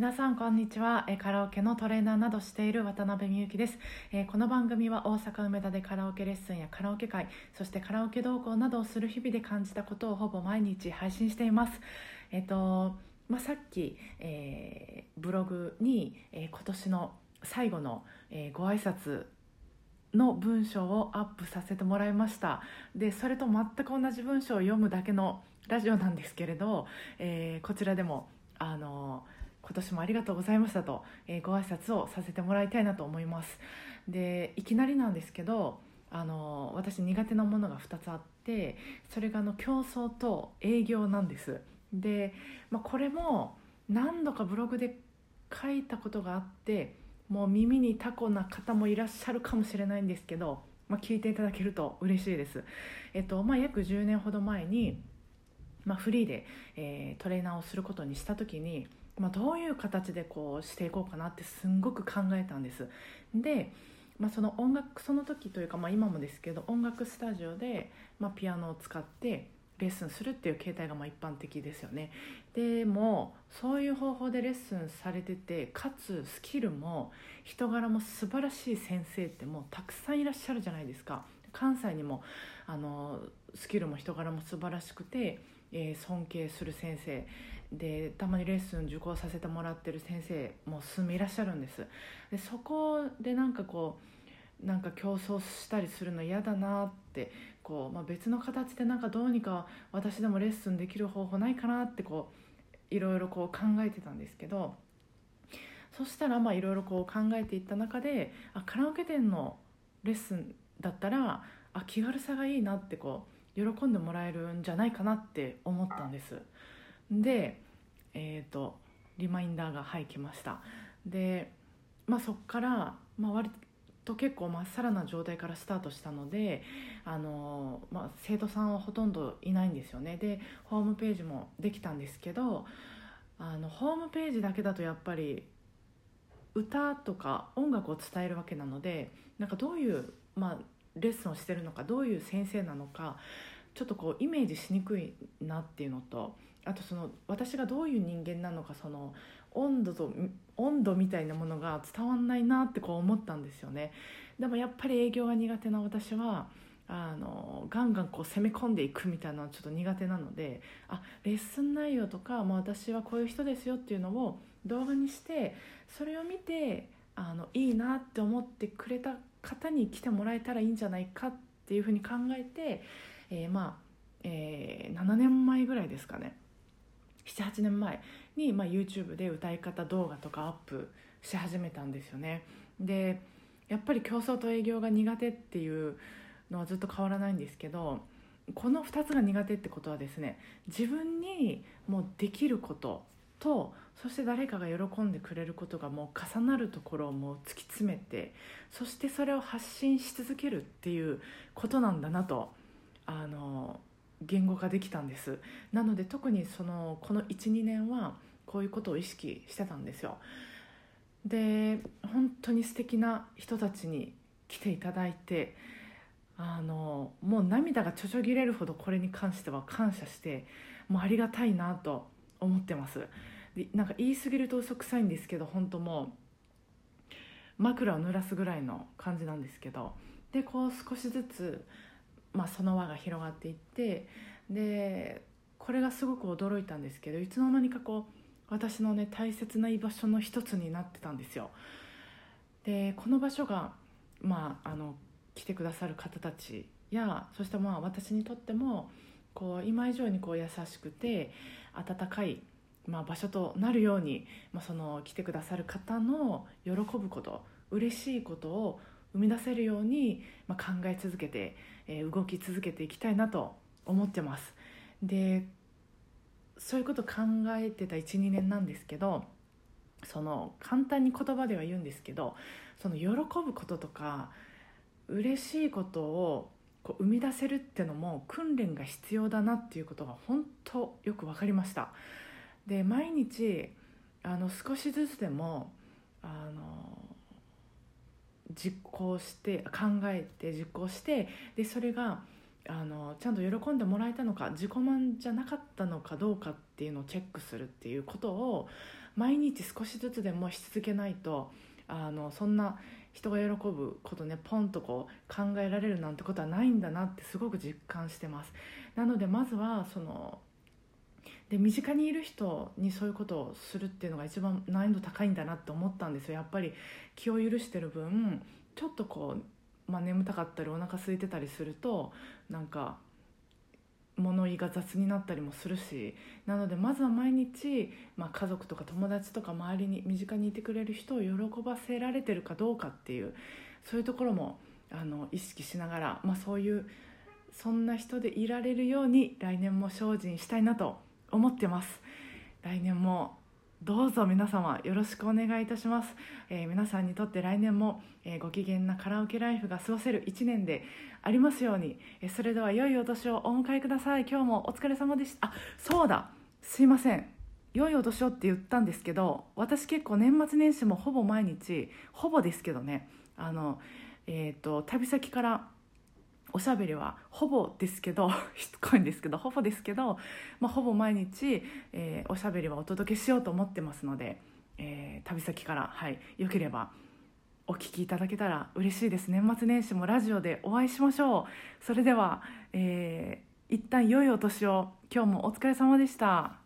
皆さんこんにちは。カラオケのトレーナーなどしている渡辺美幸です。この番組は大阪梅田でカラオケレッスンやカラオケ会そしてカラオケ同行などをする日々で感じたことをほぼ毎日配信しています。えっとまあ、さっき、えー、ブログに、えー、今年の最後の、えー、ご挨拶の文章をアップさせてもらいました。でそれと全く同じ文章を読むだけのラジオなんですけれど、えー、こちらでもあの今年もありがとうございましたと、えー、ご挨拶をさせてもらいたいなと思いますでいきなりなんですけどあの私苦手なものが2つあってそれがあの競争と営業なんですで、まあ、これも何度かブログで書いたことがあってもう耳にタコな方もいらっしゃるかもしれないんですけど、まあ、聞いていただけると嬉しいです。えっとまあ、約10年ほど前に、まあ、フリーで、えー、トレーナーをすることにした時に、まあ、どういう形でこうしていこうかなってすんごく考えたんです。でまあ、その音楽その時というか、まあ、今もですけど音楽スタジオで、まあ、ピアノを使ってレッスンするっていう形態がまあ一般的ですよね。でもそういう方法でレッスンされててかつスキルも人柄も素晴らしい先生ってもうたくさんいらっしゃるじゃないですか。関西にもあのスキルも人柄も素晴らしくて、えー、尊敬する先生。でたまにレッスン受講させてもらってる先生も数名いらっしゃるんです。でそこでなんかこうなんか競争したりするの嫌だなってこう、まあ、別の形でなんかどうにか私でもレッスンできる方法ないかなってこういろいろこう考えてたんですけどそしたらまあいろいろこう考えていった中であカラオケ店のレッスンだったらあ気軽さがいいなってこう喜んでもらえるんじゃないかなって思ったんです。でえっ、ー、とリマインダーがはい来ました。でまあそっから、まあ、割と結構まっさらな状態からスタートしたのであの、まあ、生徒さんはほとんどいないんですよね。でホームページもできたんですけどあのホームページだけだとやっぱり歌とか音楽を伝えるわけなのでなんかどういう、まあ、レッスンをしてるのかどういう先生なのかちょっとこうイメージしにくいなっていうのとあとその私がどういう人間なのかその温度と温度みたいなものが伝わんないなってこう思ったんですよね。でもやっぱり営業が苦手な私はあのガンガンこう攻め込んでいくみたいなのはちょっと苦手なのであレッスン内容とか、まあ、私はこういう人ですよっていうのを動画にしてそれを見てあのいいなって思ってくれた方に来てもらえたらいいんじゃないかっていうふうに考えて、えー、まあ、えー、7年前ぐらいですかね。78年前に、まあ、YouTube で歌い方動画とかアップし始めたんですよね。でやっぱり競争と営業が苦手っていうのはずっと変わらないんですけどこの2つが苦手ってことはですね自分にもうできることとそして誰かが喜んでくれることがもう重なるところをもう突き詰めてそしてそれを発信し続けるっていうことなんだなとあの言語化できたんです。なので特にそのこの12年はこういうことを意識してたんですよ。で本当に素敵な人たちに来ていただいてあのもう涙がちょちょぎれるほどこれに関しては感謝してもうありがたいなと思ってます。でなんか言い過ぎると嘘くさいんですけど本当もう枕を濡らすぐらいの感じなんですけど。でこう少しずつまあ、その輪が広がっていってでこれがすごく驚いたんですけどいつの間にかこう私のね大切な居場所の一つになってたんですよ。でこの場所が、まあ、あの来てくださる方たちやそしてまあ私にとってもこう今以上にこう優しくて温かい、まあ、場所となるように、まあ、その来てくださる方の喜ぶこと嬉しいことを生み出せるように、まあ、考え続けて、えー、動き続けていきたいなと思ってます。でそういうこと考えてた12年なんですけどその簡単に言葉では言うんですけどその喜ぶこととか嬉しいことをこう生み出せるってのも訓練が必要だなっていうことが本当よく分かりました。で毎日あの少しずつでもあの実行して考えて実行してでそれがあのちゃんと喜んでもらえたのか自己満じゃなかったのかどうかっていうのをチェックするっていうことを毎日少しずつでもし続けないとあのそんな人が喜ぶことねポンとこう考えられるなんてことはないんだなってすごく実感してます。なのでまずはそので身近にいる人にそういうことをするっていうのが一番難易度高いんだなって思ったんですよ。やっぱり気を許してる分ちょっとこう、まあ、眠たかったりお腹空いてたりするとなんか物言いが雑になったりもするしなのでまずは毎日、まあ、家族とか友達とか周りに身近にいてくれる人を喜ばせられてるかどうかっていうそういうところもあの意識しながら、まあ、そういうそんな人でいられるように来年も精進したいなと思ってます。来年もどうぞ皆様よろしくお願いいたします、えー、皆さんにとって来年も、えー、ご機嫌なカラオケライフが過ごせる1年でありますように、えー、それでは良いお年をお迎えください。今日もお疲れ様でした。あそうだ。すいません。良いお年をって言ったんですけど私結構年末年始もほぼ毎日ほぼですけどね。あのえっ、と旅先からおしゃべりはほぼですけど しつこいんですけどほぼですけど、まあ、ほぼ毎日、えー、おしゃべりはお届けしようと思ってますので、えー、旅先から、はい、よければお聞きいただけたら嬉しいです。年末年始もラジオでお会いしましょう。それでは、えー、一旦良いお年を。今日もお疲れ様でした。